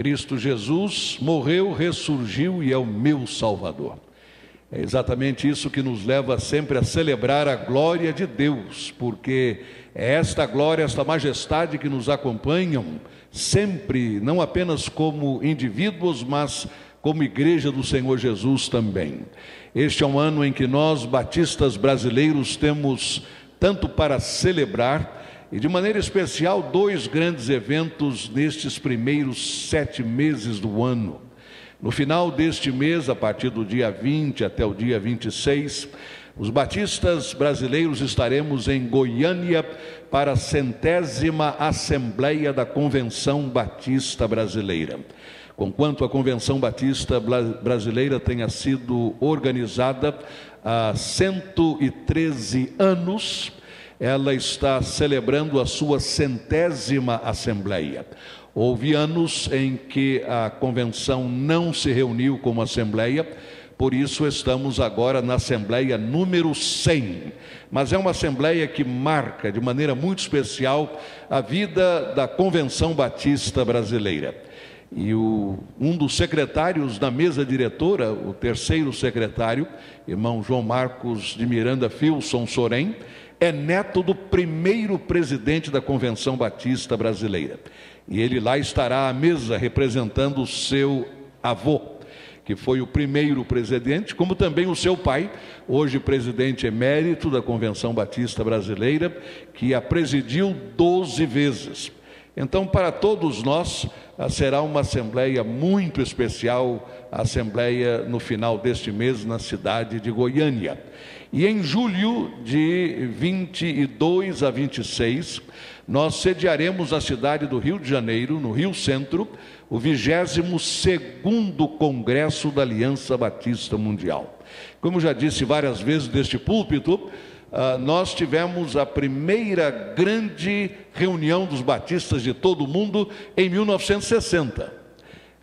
Cristo Jesus morreu, ressurgiu e é o meu Salvador. É exatamente isso que nos leva sempre a celebrar a glória de Deus, porque é esta glória, esta majestade que nos acompanham sempre, não apenas como indivíduos, mas como igreja do Senhor Jesus também. Este é um ano em que nós, batistas brasileiros, temos tanto para celebrar e de maneira especial dois grandes eventos nestes primeiros sete meses do ano. No final deste mês, a partir do dia 20 até o dia 26, os batistas brasileiros estaremos em Goiânia para a centésima Assembleia da Convenção Batista Brasileira. Conquanto a Convenção Batista Brasileira tenha sido organizada há 113 anos, ela está celebrando a sua centésima Assembleia. Houve anos em que a convenção não se reuniu como assembleia, por isso estamos agora na assembleia número 100. Mas é uma assembleia que marca de maneira muito especial a vida da Convenção Batista Brasileira. E o, um dos secretários da mesa diretora, o terceiro secretário, irmão João Marcos de Miranda Filson Sorém, é neto do primeiro presidente da Convenção Batista Brasileira. E ele lá estará à mesa representando o seu avô, que foi o primeiro presidente, como também o seu pai, hoje presidente emérito da Convenção Batista Brasileira, que a presidiu 12 vezes. Então, para todos nós, será uma assembleia muito especial, a assembleia no final deste mês na cidade de Goiânia. E em julho de 22 a 26, nós sediaremos na cidade do Rio de Janeiro, no Rio Centro, o 22º Congresso da Aliança Batista Mundial. Como já disse várias vezes deste púlpito, ah, nós tivemos a primeira grande reunião dos batistas de todo o mundo em 1960,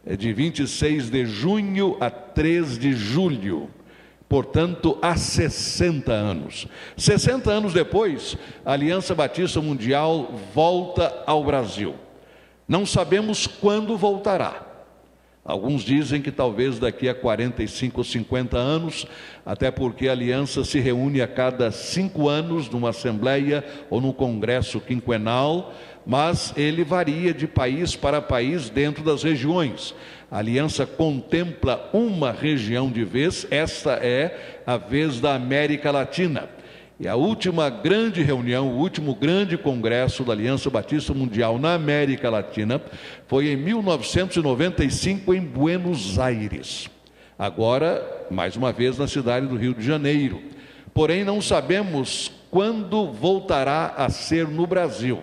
é de 26 de junho a 3 de julho portanto, há 60 anos. 60 anos depois, a Aliança Batista Mundial volta ao Brasil. Não sabemos quando voltará. Alguns dizem que talvez daqui a 45 ou 50 anos, até porque a aliança se reúne a cada cinco anos numa assembleia ou num congresso quinquenal, mas ele varia de país para país dentro das regiões. A aliança contempla uma região de vez, esta é a vez da América Latina. E a última grande reunião, o último grande congresso da Aliança Batista Mundial na América Latina foi em 1995 em Buenos Aires. Agora, mais uma vez, na cidade do Rio de Janeiro. Porém, não sabemos quando voltará a ser no Brasil.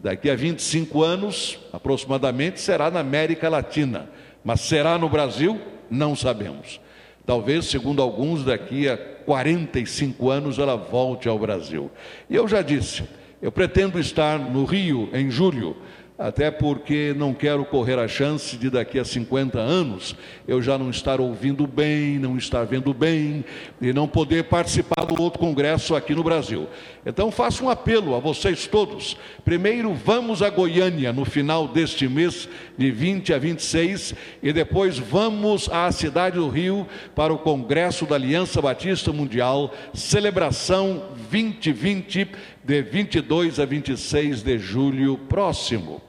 Daqui a 25 anos, aproximadamente, será na América Latina. Mas será no Brasil? Não sabemos. Talvez, segundo alguns, daqui a 45 anos ela volte ao Brasil. E eu já disse, eu pretendo estar no Rio em julho até porque não quero correr a chance de daqui a 50 anos eu já não estar ouvindo bem, não estar vendo bem e não poder participar do outro congresso aqui no Brasil. Então faço um apelo a vocês todos. Primeiro vamos a Goiânia no final deste mês de 20 a 26 e depois vamos à cidade do Rio para o congresso da Aliança Batista Mundial, celebração 2020 de 22 a 26 de julho próximo.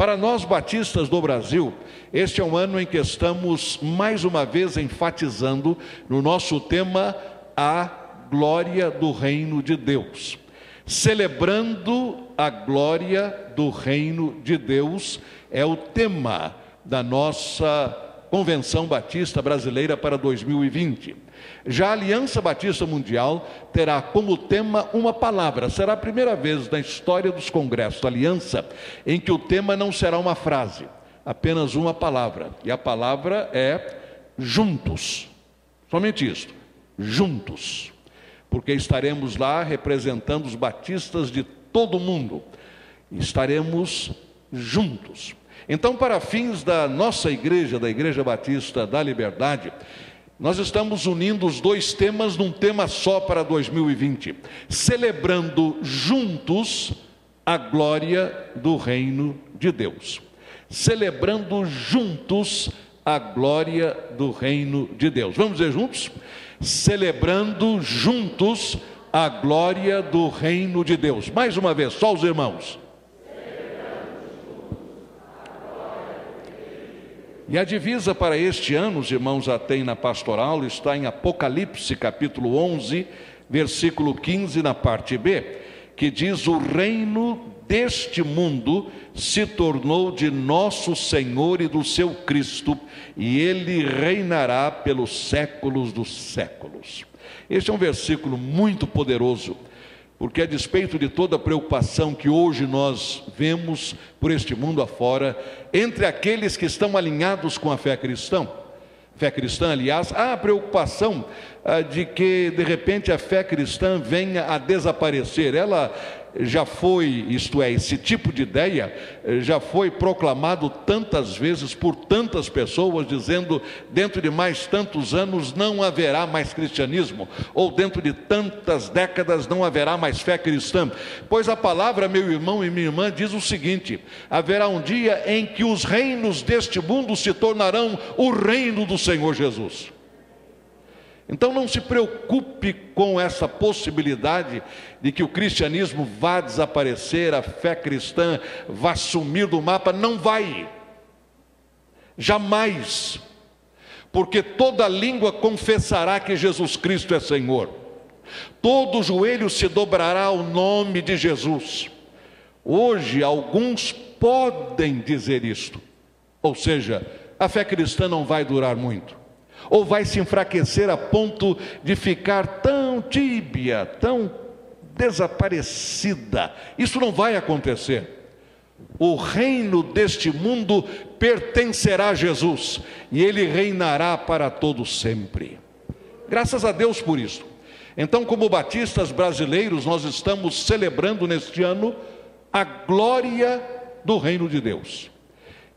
Para nós batistas do Brasil, este é um ano em que estamos mais uma vez enfatizando no nosso tema a glória do reino de Deus. Celebrando a glória do reino de Deus é o tema da nossa Convenção Batista Brasileira para 2020. Já a Aliança Batista Mundial terá como tema uma palavra. Será a primeira vez na história dos congressos da Aliança em que o tema não será uma frase, apenas uma palavra. E a palavra é juntos. Somente isso. Juntos. Porque estaremos lá representando os batistas de todo o mundo. Estaremos juntos. Então, para fins da nossa igreja, da Igreja Batista da Liberdade, nós estamos unindo os dois temas num tema só para 2020, celebrando juntos a glória do reino de Deus. celebrando juntos a glória do reino de Deus. Vamos dizer juntos? Celebrando juntos a glória do reino de Deus. Mais uma vez, só os irmãos. E a divisa para este ano, os irmãos já têm na pastoral, está em Apocalipse, capítulo 11, versículo 15, na parte B, que diz: O reino deste mundo se tornou de nosso Senhor e do seu Cristo, e ele reinará pelos séculos dos séculos. Este é um versículo muito poderoso porque a despeito de toda a preocupação que hoje nós vemos por este mundo afora, entre aqueles que estão alinhados com a fé cristã, fé cristã, aliás, há a preocupação ah, de que de repente a fé cristã venha a desaparecer. Ela já foi, isto é, esse tipo de ideia eh, já foi proclamado tantas vezes por tantas pessoas, dizendo dentro de mais tantos anos não haverá mais cristianismo, ou dentro de tantas décadas não haverá mais fé cristã. Pois a palavra, meu irmão e minha irmã, diz o seguinte: haverá um dia em que os reinos deste mundo se tornarão o reino do Senhor Jesus. Então não se preocupe com essa possibilidade de que o cristianismo vá desaparecer, a fé cristã vá sumir do mapa, não vai. Jamais. Porque toda língua confessará que Jesus Cristo é Senhor. Todo joelho se dobrará ao nome de Jesus. Hoje alguns podem dizer isto. Ou seja, a fé cristã não vai durar muito ou vai se enfraquecer a ponto de ficar tão tíbia, tão desaparecida. Isso não vai acontecer. O reino deste mundo pertencerá a Jesus e ele reinará para todo sempre. Graças a Deus por isso. Então, como batistas brasileiros, nós estamos celebrando neste ano a glória do reino de Deus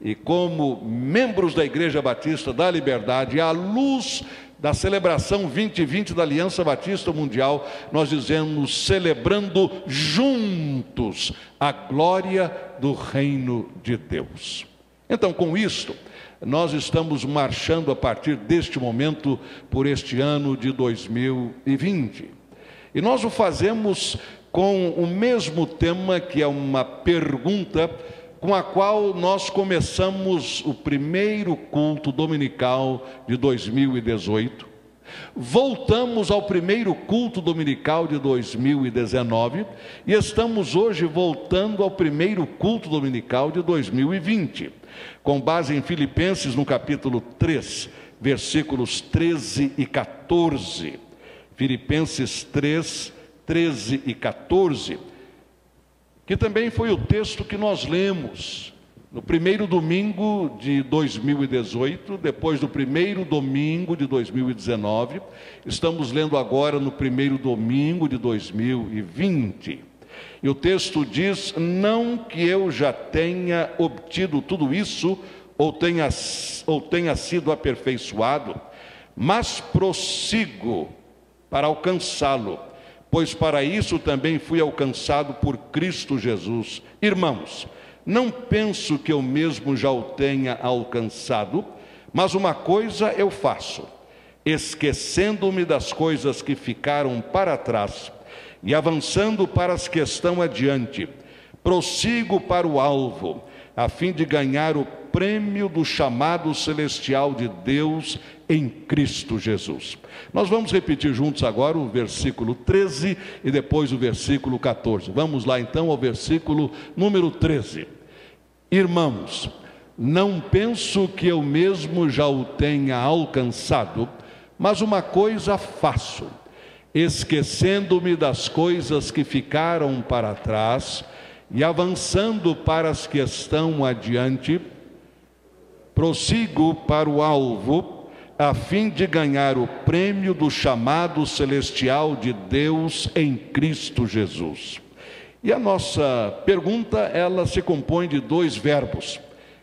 e como membros da Igreja Batista da Liberdade, à luz da celebração 2020 da Aliança Batista Mundial, nós dizemos celebrando juntos a glória do reino de Deus. Então, com isto, nós estamos marchando a partir deste momento por este ano de 2020. E nós o fazemos com o mesmo tema que é uma pergunta com a qual nós começamos o primeiro culto dominical de 2018. Voltamos ao primeiro culto dominical de 2019 e estamos hoje voltando ao primeiro culto dominical de 2020, com base em Filipenses no capítulo 3, versículos 13 e 14. Filipenses 3, 13 e 14 que também foi o texto que nós lemos no primeiro domingo de 2018, depois do primeiro domingo de 2019, estamos lendo agora no primeiro domingo de 2020. E o texto diz: Não que eu já tenha obtido tudo isso, ou tenha, ou tenha sido aperfeiçoado, mas prossigo para alcançá-lo pois para isso também fui alcançado por Cristo Jesus. Irmãos, não penso que eu mesmo já o tenha alcançado, mas uma coisa eu faço, esquecendo-me das coisas que ficaram para trás e avançando para as que estão adiante, prossigo para o alvo, a fim de ganhar o prêmio do chamado celestial de Deus em Cristo Jesus. Nós vamos repetir juntos agora o versículo 13 e depois o versículo 14. Vamos lá então ao versículo número 13. Irmãos, não penso que eu mesmo já o tenha alcançado, mas uma coisa faço, esquecendo-me das coisas que ficaram para trás e avançando para as que estão adiante, prossigo para o alvo, a fim de ganhar o prêmio do chamado celestial de Deus em Cristo Jesus. E a nossa pergunta, ela se compõe de dois verbos.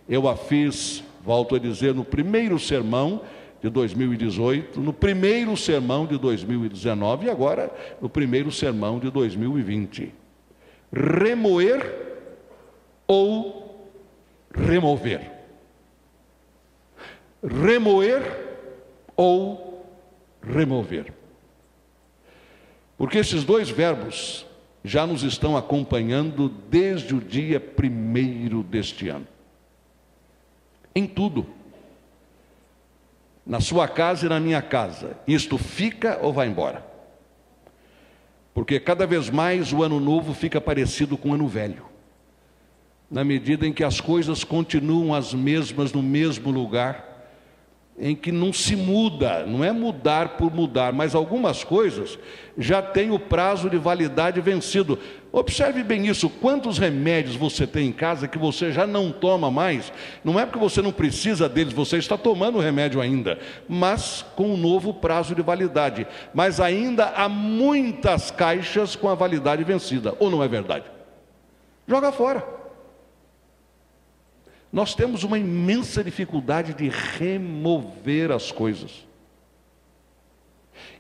Eu a fiz, volto a dizer, no primeiro sermão de 2018, no primeiro sermão de 2019 e agora no primeiro sermão de 2020. Remoer ou remover. Remoer ou remover. Porque esses dois verbos já nos estão acompanhando desde o dia primeiro deste ano. Em tudo. Na sua casa e na minha casa. Isto fica ou vai embora? Porque cada vez mais o ano novo fica parecido com o ano velho. Na medida em que as coisas continuam as mesmas no mesmo lugar, em que não se muda, não é mudar por mudar, mas algumas coisas já têm o prazo de validade vencido. Observe bem isso: quantos remédios você tem em casa que você já não toma mais? Não é porque você não precisa deles, você está tomando o remédio ainda, mas com um novo prazo de validade. Mas ainda há muitas caixas com a validade vencida, ou não é verdade? Joga fora. Nós temos uma imensa dificuldade de remover as coisas.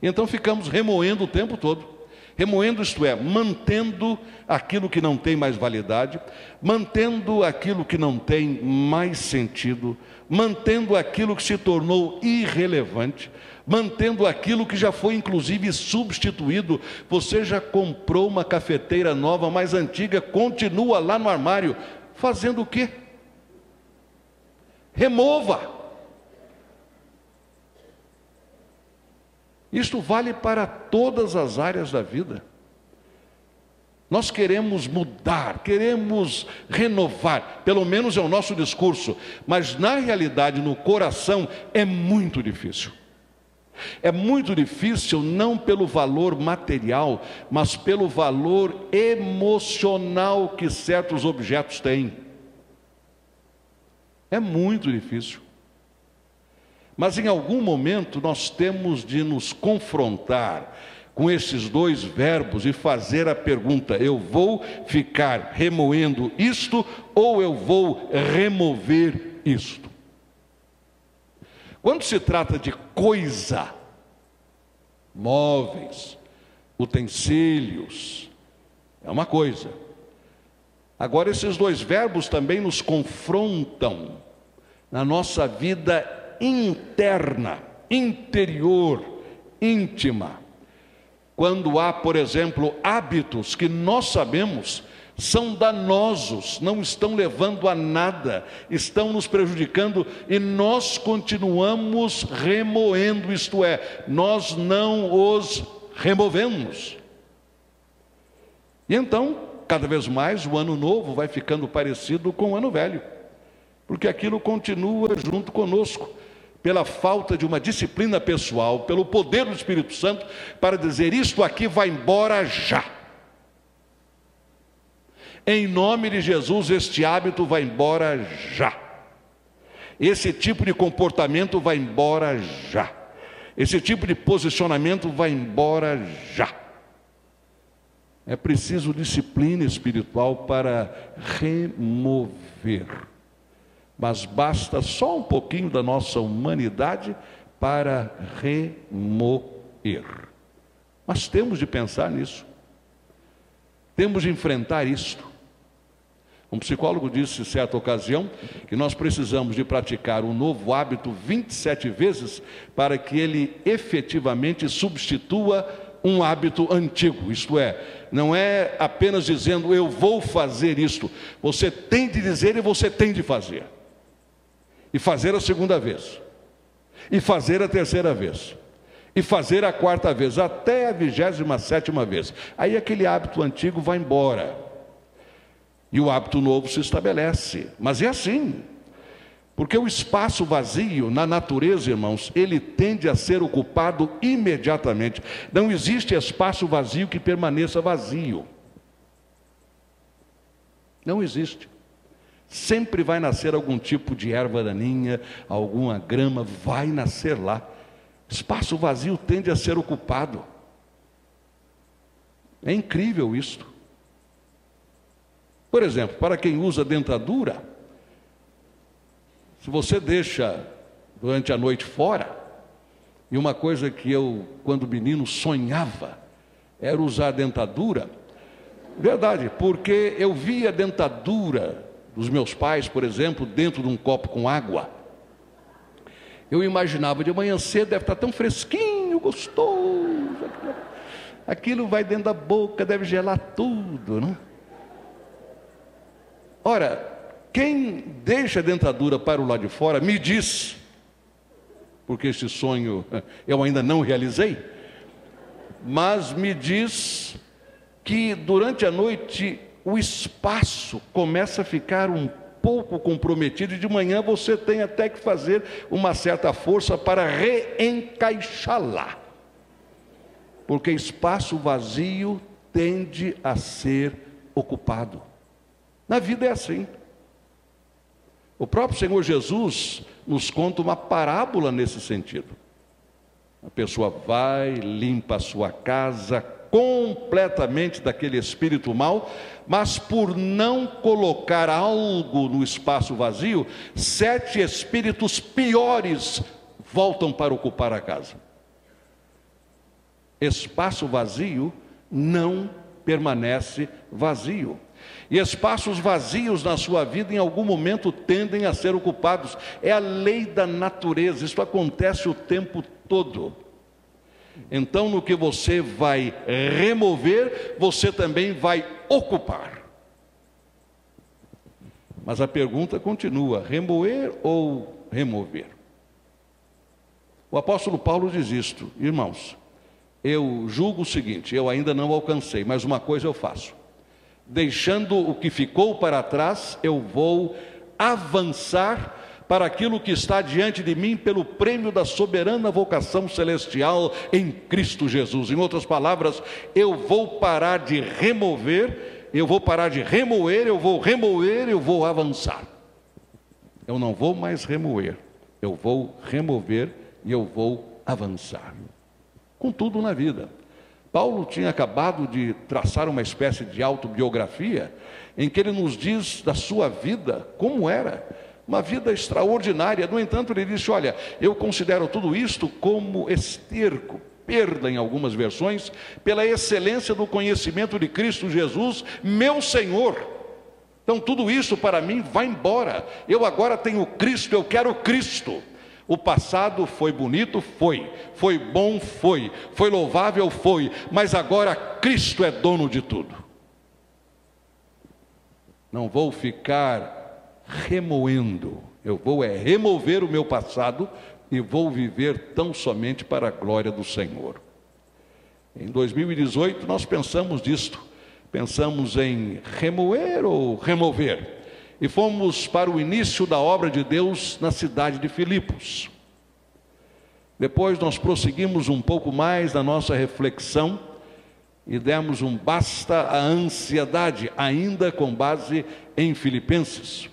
Então ficamos remoendo o tempo todo. Remoendo, isto é, mantendo aquilo que não tem mais validade, mantendo aquilo que não tem mais sentido, mantendo aquilo que se tornou irrelevante, mantendo aquilo que já foi inclusive substituído. Você já comprou uma cafeteira nova, mais antiga, continua lá no armário, fazendo o quê? Remova. Isto vale para todas as áreas da vida. Nós queremos mudar, queremos renovar, pelo menos é o nosso discurso, mas na realidade, no coração, é muito difícil. É muito difícil não pelo valor material, mas pelo valor emocional que certos objetos têm. É muito difícil. Mas em algum momento nós temos de nos confrontar com esses dois verbos e fazer a pergunta: eu vou ficar remoendo isto ou eu vou remover isto? Quando se trata de coisa, móveis, utensílios, é uma coisa. Agora, esses dois verbos também nos confrontam na nossa vida interna, interior, íntima. Quando há, por exemplo, hábitos que nós sabemos são danosos, não estão levando a nada, estão nos prejudicando e nós continuamos remoendo, isto é, nós não os removemos. E então, cada vez mais o ano novo vai ficando parecido com o ano velho, porque aquilo continua junto conosco, pela falta de uma disciplina pessoal, pelo poder do Espírito Santo, para dizer: isto aqui vai embora já. Em nome de Jesus, este hábito vai embora já. Esse tipo de comportamento vai embora já. Esse tipo de posicionamento vai embora já. É preciso disciplina espiritual para remover. Mas basta só um pouquinho da nossa humanidade para remover. Mas temos de pensar nisso. Temos de enfrentar isto. Um psicólogo disse, em certa ocasião, que nós precisamos de praticar um novo hábito 27 vezes para que ele efetivamente substitua um hábito antigo, isto é, não é apenas dizendo eu vou fazer isto, você tem de dizer e você tem de fazer, e fazer a segunda vez, e fazer a terceira vez, e fazer a quarta vez, até a vigésima sétima vez, aí aquele hábito antigo vai embora, e o hábito novo se estabelece, mas é assim, porque o espaço vazio na natureza, irmãos, ele tende a ser ocupado imediatamente. Não existe espaço vazio que permaneça vazio. Não existe. Sempre vai nascer algum tipo de erva daninha, alguma grama, vai nascer lá. Espaço vazio tende a ser ocupado. É incrível isto. Por exemplo, para quem usa dentadura, se você deixa durante a noite fora, e uma coisa que eu, quando menino, sonhava, era usar dentadura, verdade, porque eu via dentadura dos meus pais, por exemplo, dentro de um copo com água. Eu imaginava de manhã cedo deve estar tão fresquinho, gostoso. Aquilo vai dentro da boca, deve gelar tudo, né? Ora, quem deixa a dentadura para o lado de fora me diz, porque este sonho eu ainda não realizei, mas me diz que durante a noite o espaço começa a ficar um pouco comprometido e de manhã você tem até que fazer uma certa força para reencaixá-la. Porque espaço vazio tende a ser ocupado. Na vida é assim. O próprio Senhor Jesus nos conta uma parábola nesse sentido. A pessoa vai, limpa a sua casa, completamente daquele espírito mal, mas por não colocar algo no espaço vazio, sete espíritos piores voltam para ocupar a casa. Espaço vazio não permanece vazio. E espaços vazios na sua vida, em algum momento, tendem a ser ocupados. É a lei da natureza, isso acontece o tempo todo. Então, no que você vai remover, você também vai ocupar. Mas a pergunta continua: remoer ou remover? O apóstolo Paulo diz isto, irmãos. Eu julgo o seguinte: eu ainda não alcancei, mas uma coisa eu faço. Deixando o que ficou para trás, eu vou avançar para aquilo que está diante de mim pelo prêmio da soberana vocação celestial em Cristo Jesus. Em outras palavras, eu vou parar de remover, eu vou parar de remoer, eu vou remoer, eu vou avançar. Eu não vou mais remoer, eu vou remover e eu vou avançar. Com tudo na vida. Paulo tinha acabado de traçar uma espécie de autobiografia em que ele nos diz da sua vida como era uma vida extraordinária. No entanto, ele disse: Olha, eu considero tudo isto como esterco, perda em algumas versões, pela excelência do conhecimento de Cristo Jesus, meu Senhor. Então, tudo isso para mim vai embora. Eu agora tenho Cristo, eu quero Cristo. O passado foi bonito? Foi. Foi bom? Foi. Foi louvável? Foi. Mas agora Cristo é dono de tudo. Não vou ficar remoendo. Eu vou é remover o meu passado e vou viver tão somente para a glória do Senhor. Em 2018 nós pensamos disto, pensamos em remoer ou remover. E fomos para o início da obra de Deus na cidade de Filipos. Depois nós prosseguimos um pouco mais na nossa reflexão e demos um basta à ansiedade, ainda com base em Filipenses.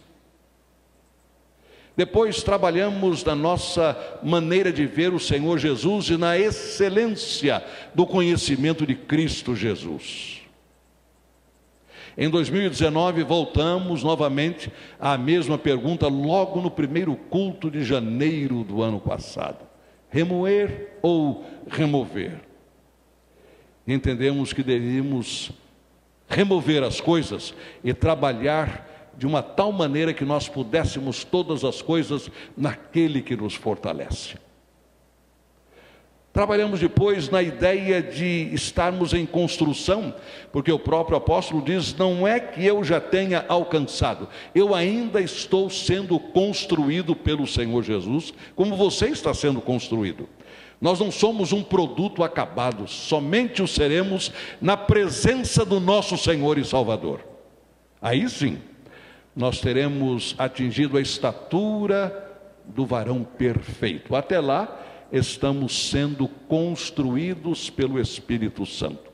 Depois trabalhamos na nossa maneira de ver o Senhor Jesus e na excelência do conhecimento de Cristo Jesus. Em 2019, voltamos novamente à mesma pergunta, logo no primeiro culto de janeiro do ano passado: remoer ou remover? Entendemos que deveríamos remover as coisas e trabalhar de uma tal maneira que nós pudéssemos todas as coisas naquele que nos fortalece. Trabalhamos depois na ideia de estarmos em construção, porque o próprio apóstolo diz: não é que eu já tenha alcançado, eu ainda estou sendo construído pelo Senhor Jesus, como você está sendo construído. Nós não somos um produto acabado, somente o seremos na presença do nosso Senhor e Salvador. Aí sim, nós teremos atingido a estatura do varão perfeito. Até lá, estamos sendo construídos pelo Espírito Santo.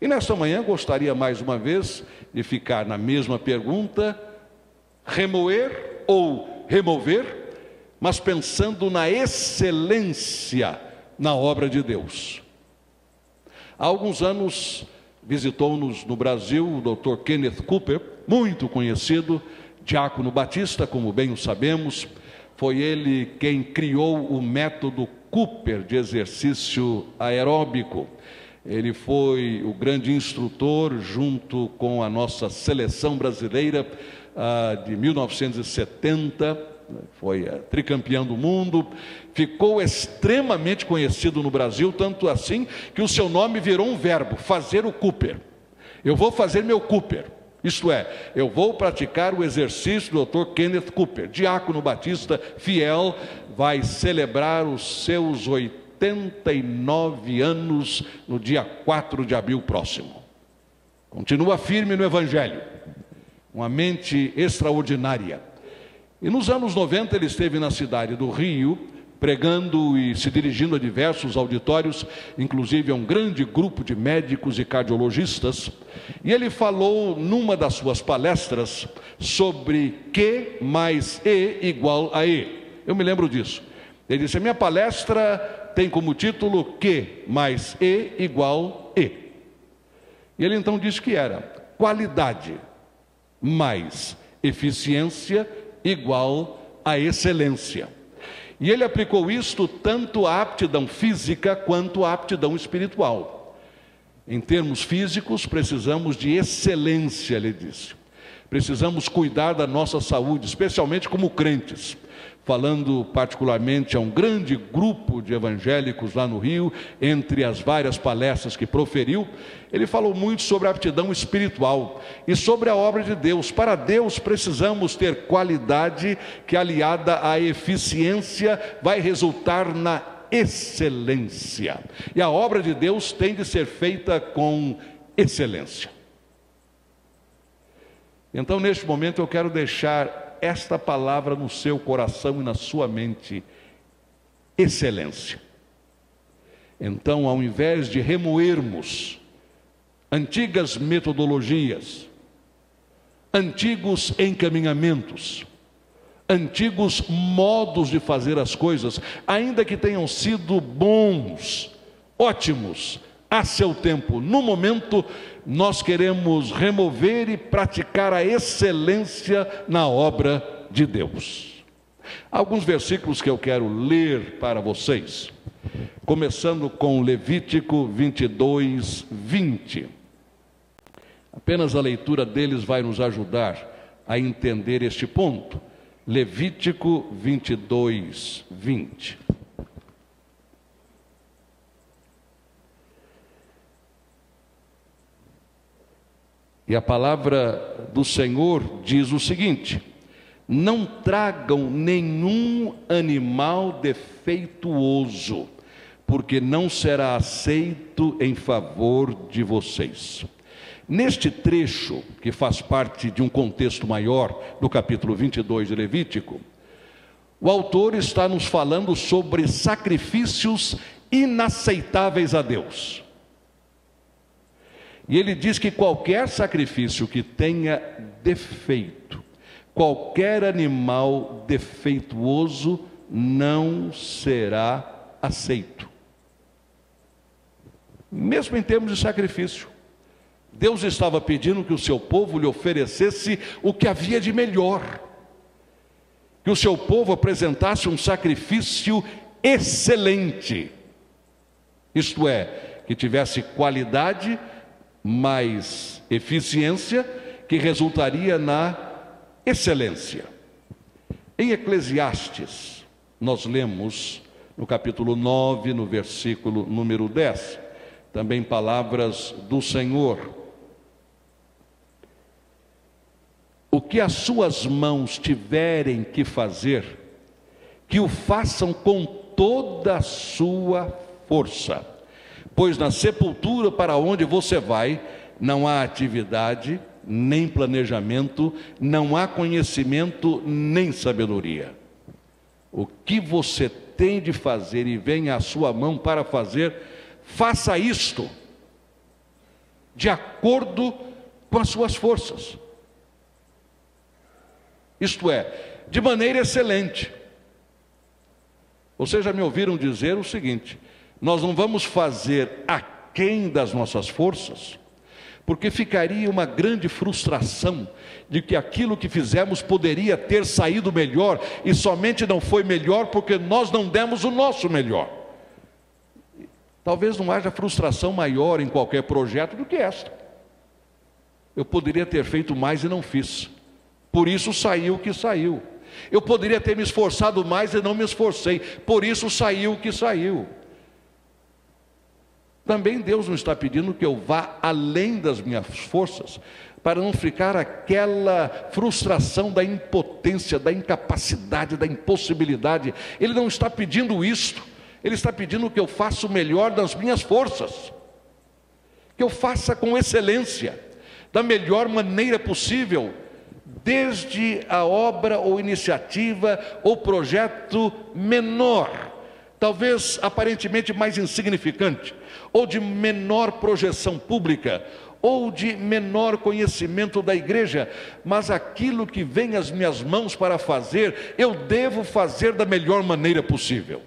E nesta manhã gostaria mais uma vez de ficar na mesma pergunta: remoer ou remover, mas pensando na excelência na obra de Deus. Há alguns anos visitou-nos no Brasil o Dr. Kenneth Cooper, muito conhecido, diácono batista, como bem o sabemos, foi ele quem criou o método Cooper de exercício aeróbico. Ele foi o grande instrutor, junto com a nossa seleção brasileira, de 1970, foi eh, tricampeão do mundo, ficou extremamente conhecido no Brasil, tanto assim que o seu nome virou um verbo, fazer o Cooper. Eu vou fazer meu Cooper. Isto é, eu vou praticar o exercício do Dr. Kenneth Cooper, diácono batista fiel, vai celebrar os seus 89 anos no dia 4 de abril próximo. Continua firme no Evangelho, uma mente extraordinária. E nos anos 90 ele esteve na cidade do Rio, pregando e se dirigindo a diversos auditórios, inclusive a um grande grupo de médicos e cardiologistas, e ele falou numa das suas palestras sobre Q mais E igual a E. Eu me lembro disso. Ele disse: a minha palestra tem como título Q mais E igual E. E ele então disse que era qualidade mais eficiência igual a excelência. E ele aplicou isto tanto à aptidão física quanto à aptidão espiritual. Em termos físicos, precisamos de excelência, ele disse. Precisamos cuidar da nossa saúde, especialmente como crentes falando particularmente a um grande grupo de evangélicos lá no Rio, entre as várias palestras que proferiu, ele falou muito sobre a aptidão espiritual e sobre a obra de Deus. Para Deus precisamos ter qualidade que, aliada à eficiência, vai resultar na excelência. E a obra de Deus tem de ser feita com excelência. Então, neste momento, eu quero deixar esta palavra no seu coração e na sua mente: excelência. Então, ao invés de remoermos antigas metodologias, antigos encaminhamentos, antigos modos de fazer as coisas, ainda que tenham sido bons, ótimos, a seu tempo, no momento, nós queremos remover e praticar a excelência na obra de Deus. Alguns versículos que eu quero ler para vocês, começando com Levítico 22, 20. Apenas a leitura deles vai nos ajudar a entender este ponto. Levítico 22, 20. E a palavra do Senhor diz o seguinte: não tragam nenhum animal defeituoso, porque não será aceito em favor de vocês. Neste trecho, que faz parte de um contexto maior do capítulo 22 de Levítico, o autor está nos falando sobre sacrifícios inaceitáveis a Deus. E ele diz que qualquer sacrifício que tenha defeito, qualquer animal defeituoso não será aceito. Mesmo em termos de sacrifício. Deus estava pedindo que o seu povo lhe oferecesse o que havia de melhor. Que o seu povo apresentasse um sacrifício excelente. Isto é, que tivesse qualidade mais eficiência, que resultaria na excelência. Em Eclesiastes, nós lemos no capítulo 9, no versículo número 10, também palavras do Senhor. O que as suas mãos tiverem que fazer, que o façam com toda a sua força pois na sepultura para onde você vai, não há atividade, nem planejamento, não há conhecimento, nem sabedoria. O que você tem de fazer e vem à sua mão para fazer, faça isto, de acordo com as suas forças. Isto é, de maneira excelente. Vocês já me ouviram dizer o seguinte: nós não vamos fazer aquém das nossas forças, porque ficaria uma grande frustração de que aquilo que fizemos poderia ter saído melhor e somente não foi melhor porque nós não demos o nosso melhor. Talvez não haja frustração maior em qualquer projeto do que esta. Eu poderia ter feito mais e não fiz. por isso saiu o que saiu. Eu poderia ter me esforçado mais e não me esforcei, por isso saiu o que saiu. Também Deus não está pedindo que eu vá além das minhas forças, para não ficar aquela frustração da impotência, da incapacidade, da impossibilidade. Ele não está pedindo isto, ele está pedindo que eu faça o melhor das minhas forças, que eu faça com excelência, da melhor maneira possível, desde a obra ou iniciativa ou projeto menor, talvez aparentemente mais insignificante, ou de menor projeção pública, ou de menor conhecimento da igreja, mas aquilo que vem às minhas mãos para fazer, eu devo fazer da melhor maneira possível.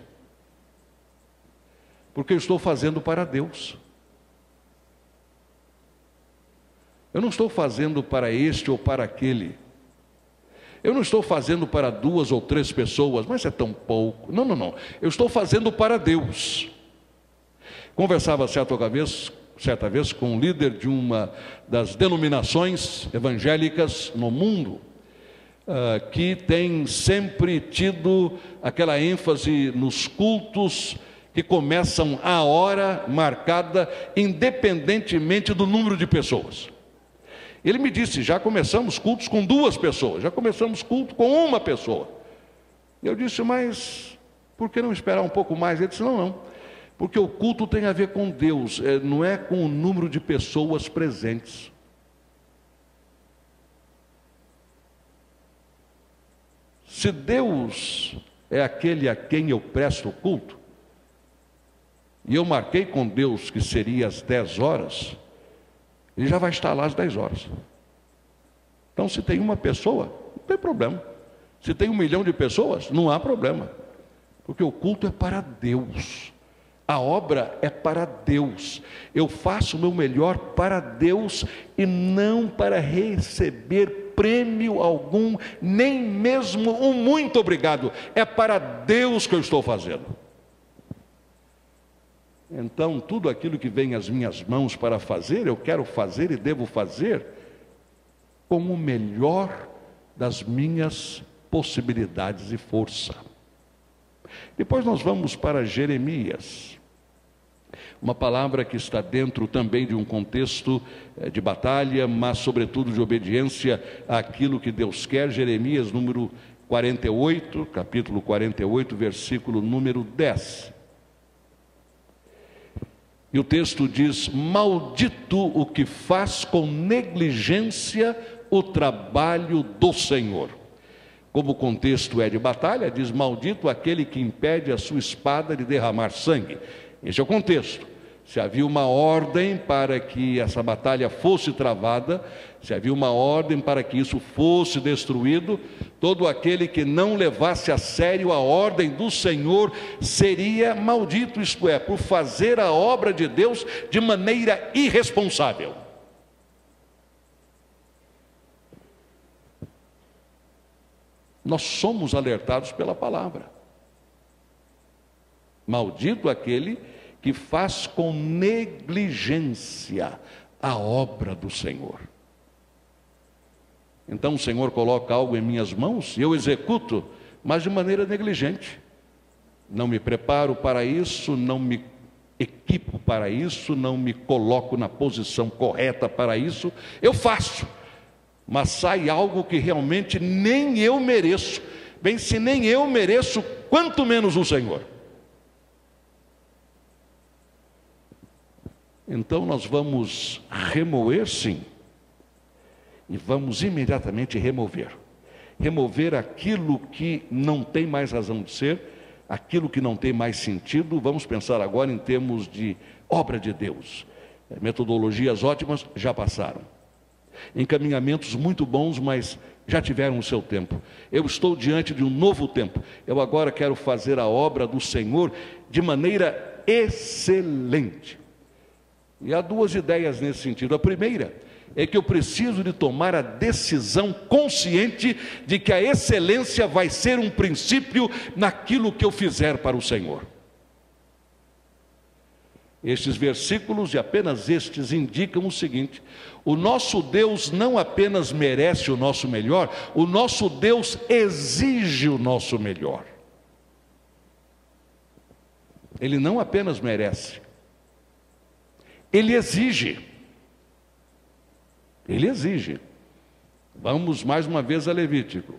Porque eu estou fazendo para Deus. Eu não estou fazendo para este ou para aquele. Eu não estou fazendo para duas ou três pessoas, mas é tão pouco. Não, não, não. Eu estou fazendo para Deus. Conversava certa vez certa vez com um líder de uma das denominações evangélicas no mundo, uh, que tem sempre tido aquela ênfase nos cultos que começam a hora marcada, independentemente do número de pessoas. Ele me disse: já começamos cultos com duas pessoas, já começamos culto com uma pessoa. Eu disse, mas por que não esperar um pouco mais? Ele disse: não, não. Porque o culto tem a ver com Deus, é, não é com o número de pessoas presentes. Se Deus é aquele a quem eu presto culto, e eu marquei com Deus que seria às 10 horas, ele já vai estar lá às 10 horas. Então, se tem uma pessoa, não tem problema. Se tem um milhão de pessoas, não há problema. Porque o culto é para Deus. A obra é para Deus. Eu faço o meu melhor para Deus e não para receber prêmio algum, nem mesmo um muito obrigado. É para Deus que eu estou fazendo. Então, tudo aquilo que vem às minhas mãos para fazer, eu quero fazer e devo fazer com o melhor das minhas possibilidades e força. Depois nós vamos para Jeremias. Uma palavra que está dentro também de um contexto eh, de batalha, mas sobretudo de obediência àquilo que Deus quer. Jeremias, número 48, capítulo 48, versículo número 10. E o texto diz: Maldito o que faz com negligência o trabalho do Senhor. Como o contexto é de batalha, diz: Maldito aquele que impede a sua espada de derramar sangue. Esse é o contexto. Se havia uma ordem para que essa batalha fosse travada, se havia uma ordem para que isso fosse destruído, todo aquele que não levasse a sério a ordem do Senhor seria maldito, isto é, por fazer a obra de Deus de maneira irresponsável. Nós somos alertados pela palavra. Maldito aquele que faz com negligência a obra do Senhor. Então o Senhor coloca algo em minhas mãos e eu executo, mas de maneira negligente. Não me preparo para isso, não me equipo para isso, não me coloco na posição correta para isso. Eu faço, mas sai algo que realmente nem eu mereço. Bem, se nem eu mereço, quanto menos o Senhor. Então nós vamos remover, sim, e vamos imediatamente remover. Remover aquilo que não tem mais razão de ser, aquilo que não tem mais sentido. Vamos pensar agora em termos de obra de Deus. Metodologias ótimas já passaram. Encaminhamentos muito bons, mas já tiveram o seu tempo. Eu estou diante de um novo tempo. Eu agora quero fazer a obra do Senhor de maneira excelente. E há duas ideias nesse sentido. A primeira é que eu preciso de tomar a decisão consciente de que a excelência vai ser um princípio naquilo que eu fizer para o Senhor. Estes versículos, e apenas estes, indicam o seguinte: o nosso Deus não apenas merece o nosso melhor, o nosso Deus exige o nosso melhor. Ele não apenas merece, ele exige. Ele exige. Vamos mais uma vez a Levítico.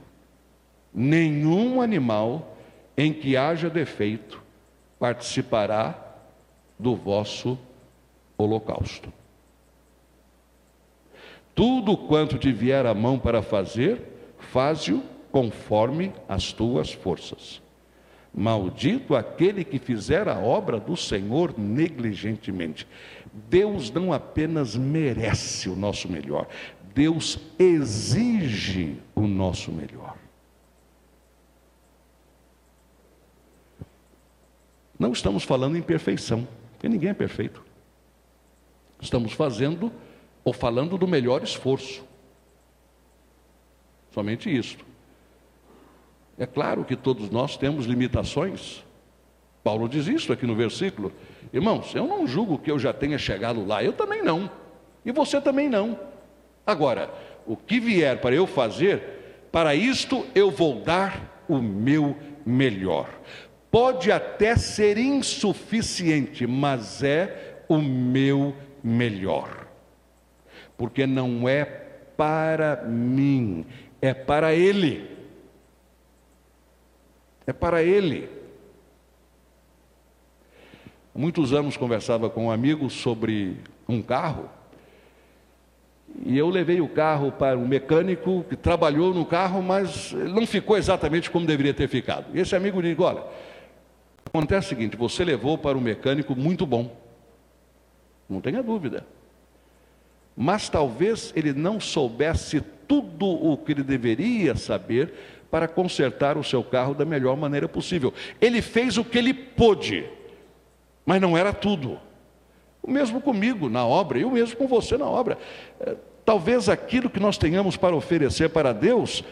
Nenhum animal em que haja defeito participará do vosso holocausto. Tudo quanto te vier a mão para fazer, faze-o conforme as tuas forças. Maldito aquele que fizer a obra do Senhor negligentemente. Deus não apenas merece o nosso melhor, Deus exige o nosso melhor. Não estamos falando em perfeição, porque ninguém é perfeito. Estamos fazendo ou falando do melhor esforço. Somente isto. É claro que todos nós temos limitações. Paulo diz isso aqui no versículo. Irmãos, eu não julgo que eu já tenha chegado lá, eu também não. E você também não. Agora, o que vier para eu fazer, para isto eu vou dar o meu melhor. Pode até ser insuficiente, mas é o meu melhor. Porque não é para mim, é para Ele. É para Ele. Muitos anos conversava com um amigo sobre um carro, e eu levei o carro para um mecânico que trabalhou no carro, mas não ficou exatamente como deveria ter ficado. E esse amigo disse: Olha, acontece o seguinte: você levou para um mecânico muito bom, não tenha dúvida. Mas talvez ele não soubesse tudo o que ele deveria saber para consertar o seu carro da melhor maneira possível. Ele fez o que ele pôde mas não era tudo. O mesmo comigo na obra e o mesmo com você na obra. É, talvez aquilo que nós tenhamos para oferecer para Deus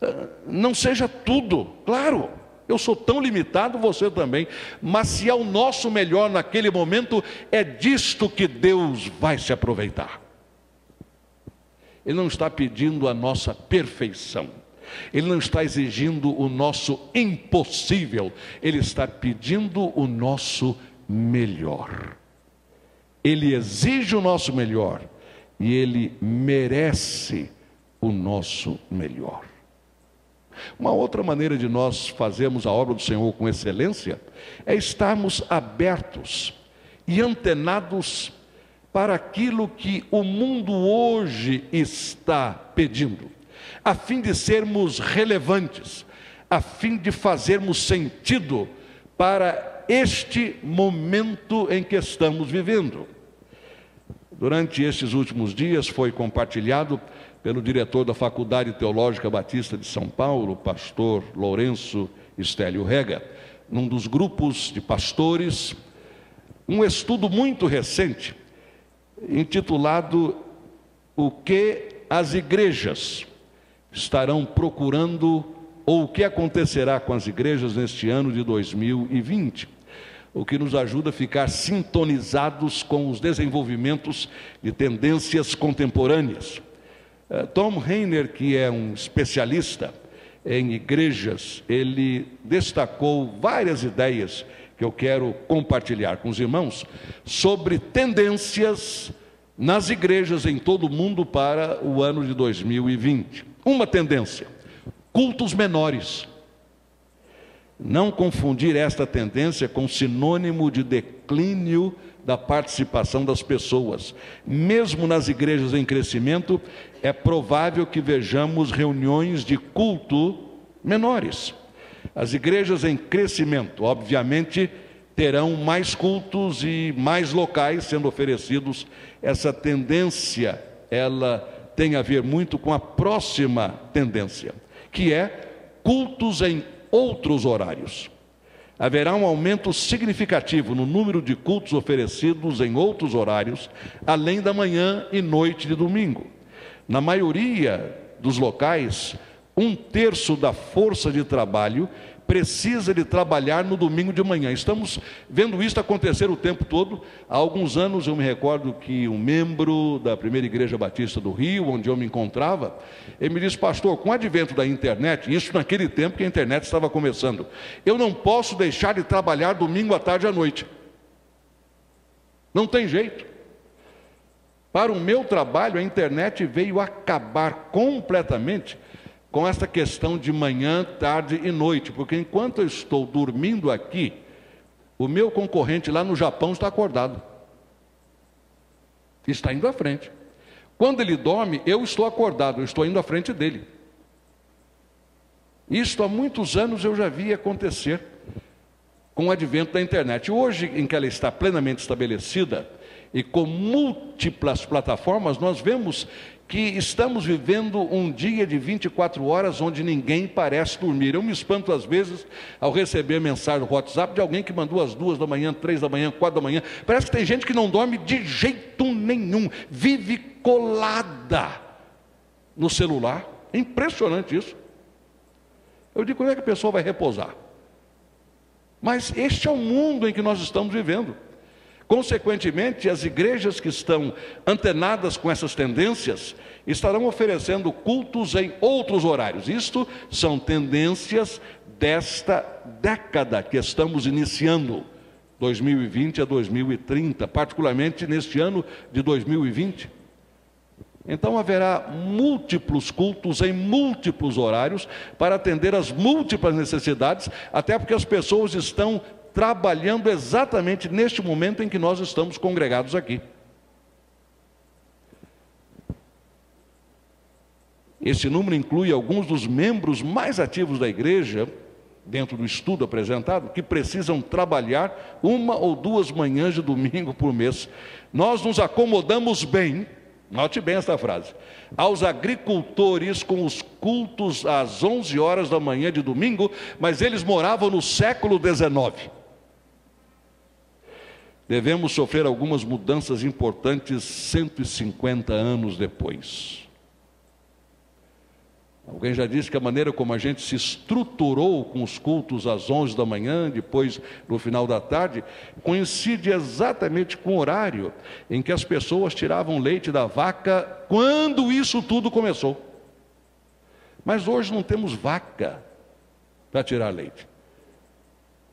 é, não seja tudo, claro. Eu sou tão limitado, você também. Mas se é o nosso melhor naquele momento, é disto que Deus vai se aproveitar. Ele não está pedindo a nossa perfeição. Ele não está exigindo o nosso impossível. Ele está pedindo o nosso melhor. Ele exige o nosso melhor e ele merece o nosso melhor. Uma outra maneira de nós fazermos a obra do Senhor com excelência é estarmos abertos e antenados para aquilo que o mundo hoje está pedindo, a fim de sermos relevantes, a fim de fazermos sentido para este momento em que estamos vivendo. Durante estes últimos dias foi compartilhado pelo diretor da Faculdade Teológica Batista de São Paulo, pastor Lourenço Estélio Rega, num dos grupos de pastores, um estudo muito recente, intitulado O que as igrejas estarão procurando ou o que acontecerá com as igrejas neste ano de 2020 o que nos ajuda a ficar sintonizados com os desenvolvimentos de tendências contemporâneas. Eh, Tom Reiner, que é um especialista em igrejas, ele destacou várias ideias que eu quero compartilhar com os irmãos sobre tendências nas igrejas em todo o mundo para o ano de 2020. Uma tendência: cultos menores. Não confundir esta tendência com sinônimo de declínio da participação das pessoas. Mesmo nas igrejas em crescimento, é provável que vejamos reuniões de culto menores. As igrejas em crescimento, obviamente, terão mais cultos e mais locais sendo oferecidos. Essa tendência, ela tem a ver muito com a próxima tendência, que é cultos em outros horários. Haverá um aumento significativo no número de cultos oferecidos em outros horários, além da manhã e noite de domingo. Na maioria dos locais, um terço da força de trabalho precisa de trabalhar no domingo de manhã. Estamos vendo isso acontecer o tempo todo. Há alguns anos eu me recordo que um membro da primeira igreja batista do Rio, onde eu me encontrava, ele me disse, pastor, com o advento da internet, isso naquele tempo que a internet estava começando, eu não posso deixar de trabalhar domingo à tarde e à noite. Não tem jeito. Para o meu trabalho, a internet veio acabar completamente com essa questão de manhã, tarde e noite, porque enquanto eu estou dormindo aqui, o meu concorrente lá no Japão está acordado. Está indo à frente. Quando ele dorme, eu estou acordado, eu estou indo à frente dele. Isto há muitos anos eu já vi acontecer com o advento da internet. Hoje, em que ela está plenamente estabelecida e com múltiplas plataformas, nós vemos que estamos vivendo um dia de 24 horas onde ninguém parece dormir. Eu me espanto às vezes ao receber mensagem no WhatsApp de alguém que mandou às duas da manhã, três da manhã, quatro da manhã. Parece que tem gente que não dorme de jeito nenhum, vive colada no celular. É impressionante isso. Eu digo, como é que a pessoa vai repousar? Mas este é o mundo em que nós estamos vivendo. Consequentemente, as igrejas que estão antenadas com essas tendências estarão oferecendo cultos em outros horários. Isto são tendências desta década que estamos iniciando, 2020 a 2030, particularmente neste ano de 2020. Então haverá múltiplos cultos em múltiplos horários para atender às múltiplas necessidades, até porque as pessoas estão trabalhando exatamente neste momento em que nós estamos congregados aqui. Esse número inclui alguns dos membros mais ativos da igreja, dentro do estudo apresentado, que precisam trabalhar uma ou duas manhãs de domingo por mês. Nós nos acomodamos bem, note bem esta frase, aos agricultores com os cultos às 11 horas da manhã de domingo, mas eles moravam no século 19 devemos sofrer algumas mudanças importantes 150 anos depois. Alguém já disse que a maneira como a gente se estruturou com os cultos às 11 da manhã, depois no final da tarde, coincide exatamente com o horário em que as pessoas tiravam leite da vaca quando isso tudo começou. Mas hoje não temos vaca para tirar leite.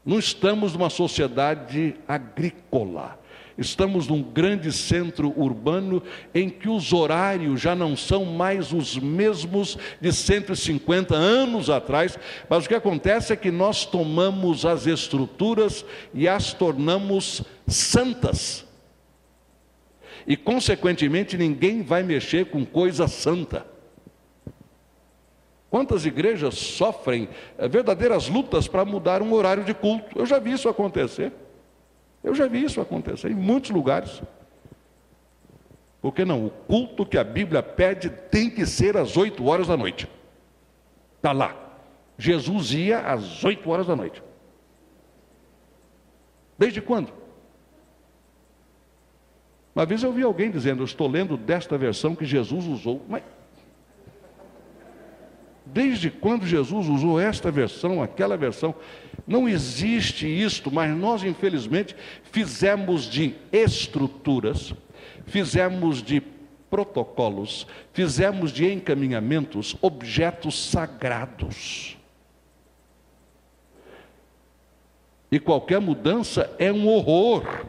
Não estamos numa sociedade agrícola. Estamos num grande centro urbano em que os horários já não são mais os mesmos de 150 anos atrás, mas o que acontece é que nós tomamos as estruturas e as tornamos santas. E, consequentemente, ninguém vai mexer com coisa santa. Quantas igrejas sofrem eh, verdadeiras lutas para mudar um horário de culto? Eu já vi isso acontecer. Eu já vi isso acontecer em muitos lugares. Por que não? O culto que a Bíblia pede tem que ser às 8 horas da noite. Está lá. Jesus ia às 8 horas da noite. Desde quando? Uma vez eu vi alguém dizendo, eu estou lendo desta versão que Jesus usou. Mas Desde quando Jesus usou esta versão, aquela versão, não existe isto, mas nós, infelizmente, fizemos de estruturas, fizemos de protocolos, fizemos de encaminhamentos objetos sagrados. E qualquer mudança é um horror,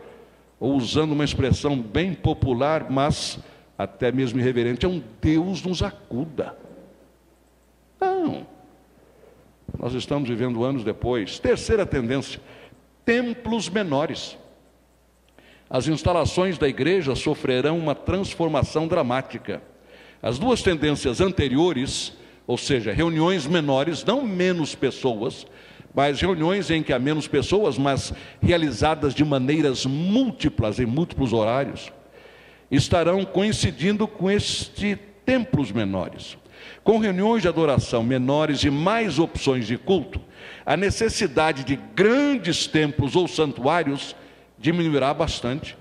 ou usando uma expressão bem popular, mas até mesmo irreverente, é um Deus nos acuda. Não. Nós estamos vivendo anos depois. Terceira tendência: templos menores. As instalações da igreja sofrerão uma transformação dramática. As duas tendências anteriores, ou seja, reuniões menores, não menos pessoas, mas reuniões em que há menos pessoas, mas realizadas de maneiras múltiplas, em múltiplos horários, estarão coincidindo com este templos menores. Com reuniões de adoração menores e mais opções de culto, a necessidade de grandes templos ou santuários diminuirá bastante.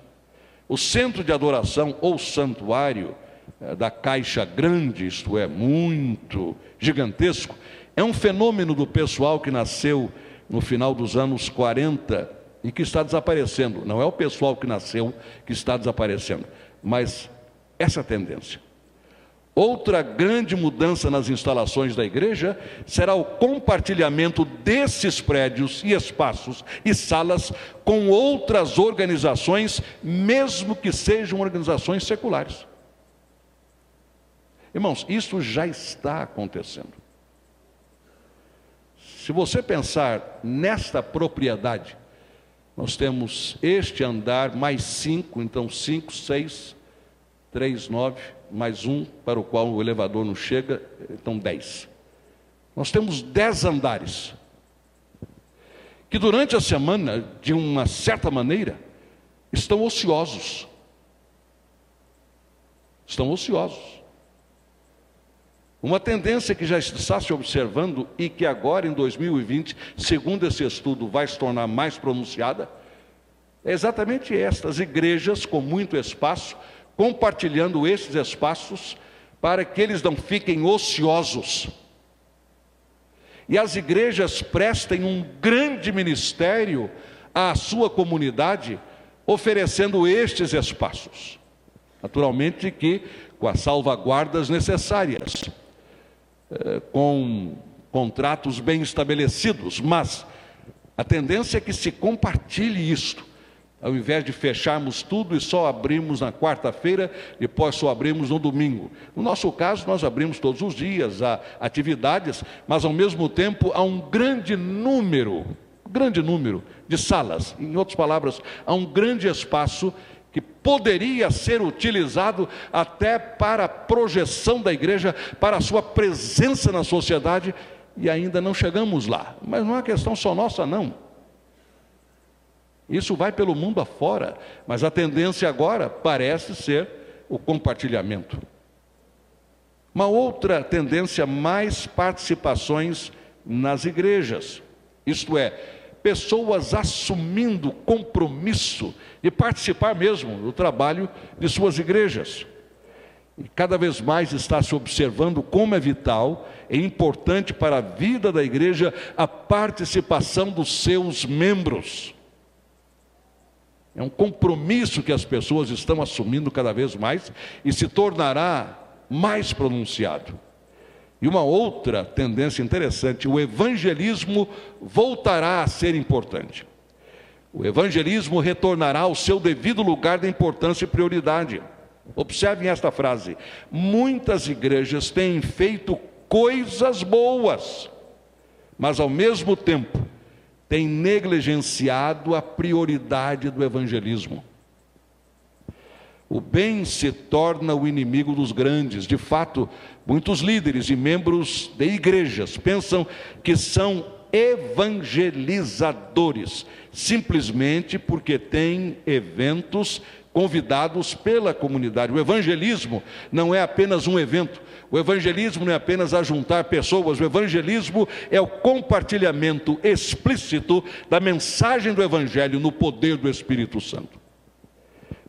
O centro de adoração ou santuário eh, da caixa grande, isto é, muito gigantesco, É um fenômeno do pessoal que nasceu no final dos anos 40 e que está desaparecendo. Não é o pessoal que nasceu que está desaparecendo, mas essa tendência. Outra grande mudança nas instalações da igreja será o compartilhamento desses prédios e espaços e salas com outras organizações, mesmo que sejam organizações seculares. Irmãos, isso já está acontecendo. Se você pensar nesta propriedade, nós temos este andar mais cinco, então cinco, seis, três, nove mais um para o qual o elevador não chega, então dez. Nós temos dez andares, que durante a semana, de uma certa maneira, estão ociosos. Estão ociosos. Uma tendência que já está se observando e que agora em 2020, segundo esse estudo, vai se tornar mais pronunciada, é exatamente estas igrejas com muito espaço compartilhando esses espaços para que eles não fiquem ociosos. E as igrejas prestem um grande ministério à sua comunidade, oferecendo estes espaços. Naturalmente que com as salvaguardas necessárias, eh, com contratos bem estabelecidos, mas a tendência é que se compartilhe isto ao invés de fecharmos tudo e só abrimos na quarta-feira, depois só abrimos no domingo. No nosso caso, nós abrimos todos os dias, há atividades, mas ao mesmo tempo há um grande número, grande número de salas. Em outras palavras, há um grande espaço que poderia ser utilizado até para a projeção da igreja, para a sua presença na sociedade, e ainda não chegamos lá. Mas não é questão só nossa, não. Isso vai pelo mundo afora, mas a tendência agora parece ser o compartilhamento. Uma outra tendência, mais participações nas igrejas, isto é, pessoas assumindo compromisso de participar mesmo do trabalho de suas igrejas. E cada vez mais está se observando como é vital e importante para a vida da igreja a participação dos seus membros. É um compromisso que as pessoas estão assumindo cada vez mais e se tornará mais pronunciado. E uma outra tendência interessante: o evangelismo voltará a ser importante. O evangelismo retornará ao seu devido lugar de importância e prioridade. Observem esta frase: muitas igrejas têm feito coisas boas, mas ao mesmo tempo tem negligenciado a prioridade do evangelismo. O bem se torna o inimigo dos grandes. De fato, muitos líderes e membros de igrejas pensam que são evangelizadores, simplesmente porque têm eventos convidados pela comunidade. O evangelismo não é apenas um evento, o evangelismo não é apenas ajuntar pessoas, o evangelismo é o compartilhamento explícito da mensagem do evangelho no poder do Espírito Santo.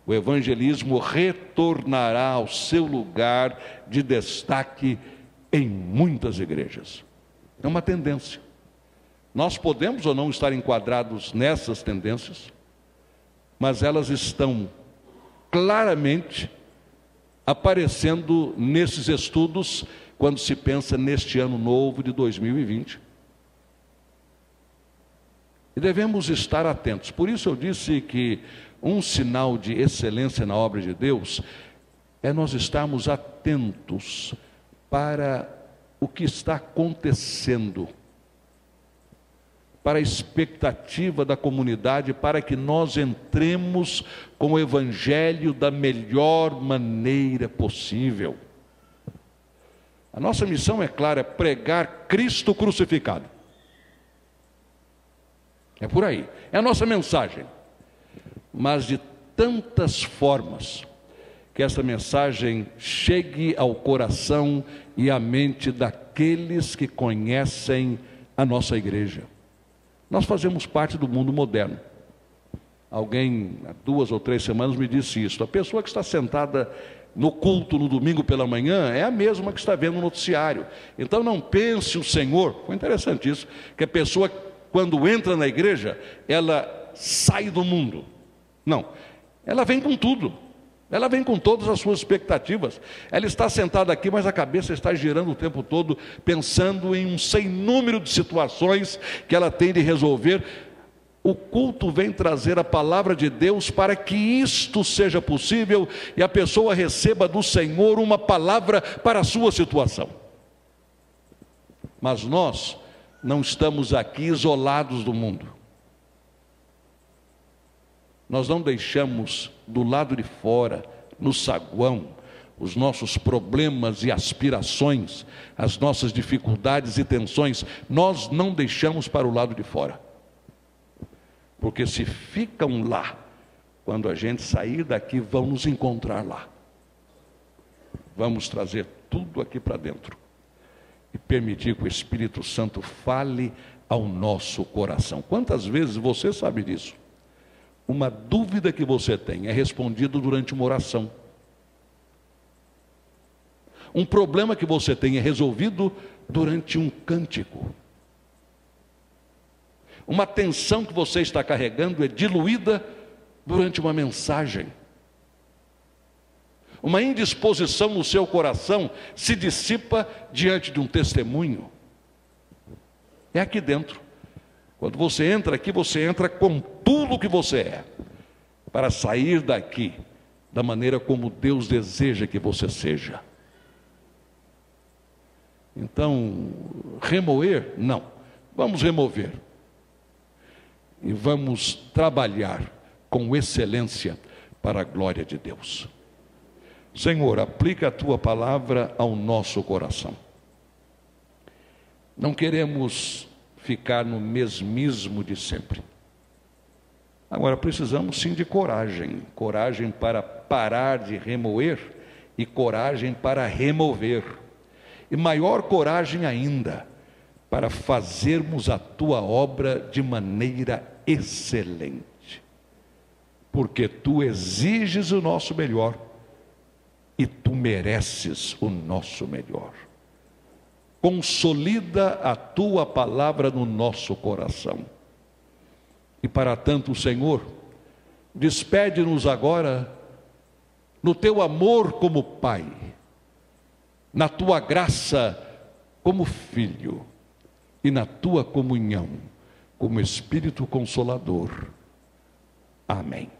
O evangelismo retornará ao seu lugar de destaque em muitas igrejas. É uma tendência. Nós podemos ou não estar enquadrados nessas tendências, mas elas estão claramente aparecendo nesses estudos quando se pensa neste ano novo de 2020. E devemos estar atentos. Por isso eu disse que um sinal de excelência na obra de Deus é nós estarmos atentos para o que está acontecendo para a expectativa da comunidade, para que nós entremos com o Evangelho da melhor maneira possível. A nossa missão é clara: é pregar Cristo crucificado. É por aí, é a nossa mensagem. Mas de tantas formas que essa mensagem chegue ao coração e à mente daqueles que conhecem a nossa igreja. Nós fazemos parte do mundo moderno. Alguém, há duas ou três semanas, me disse isso. A pessoa que está sentada no culto no domingo pela manhã é a mesma que está vendo no noticiário. Então não pense o Senhor, foi interessante isso, que a pessoa quando entra na igreja, ela sai do mundo. Não, ela vem com tudo. Ela vem com todas as suas expectativas. Ela está sentada aqui, mas a cabeça está girando o tempo todo, pensando em um sem número de situações que ela tem de resolver. O culto vem trazer a palavra de Deus para que isto seja possível e a pessoa receba do Senhor uma palavra para a sua situação. Mas nós não estamos aqui isolados do mundo. Nós não deixamos do lado de fora, no saguão, os nossos problemas e aspirações, as nossas dificuldades e tensões, nós não deixamos para o lado de fora. Porque se ficam lá, quando a gente sair daqui, vão nos encontrar lá. Vamos trazer tudo aqui para dentro e permitir que o Espírito Santo fale ao nosso coração. Quantas vezes você sabe disso? Uma dúvida que você tem é respondido durante uma oração. Um problema que você tem é resolvido durante um cântico. Uma tensão que você está carregando é diluída durante uma mensagem. Uma indisposição no seu coração se dissipa diante de um testemunho. É aqui dentro. Quando você entra aqui, você entra com tudo que você é, para sair daqui da maneira como Deus deseja que você seja. Então, remover? Não. Vamos remover. E vamos trabalhar com excelência para a glória de Deus. Senhor, aplica a tua palavra ao nosso coração. Não queremos ficar no mesmismo de sempre. Agora, precisamos sim de coragem coragem para parar de remoer e coragem para remover. E maior coragem ainda para fazermos a tua obra de maneira excelente. Porque tu exiges o nosso melhor e tu mereces o nosso melhor consolida a tua palavra no nosso coração. E para tanto, Senhor, despede-nos agora no teu amor como Pai, na tua graça como Filho e na tua comunhão como Espírito Consolador. Amém.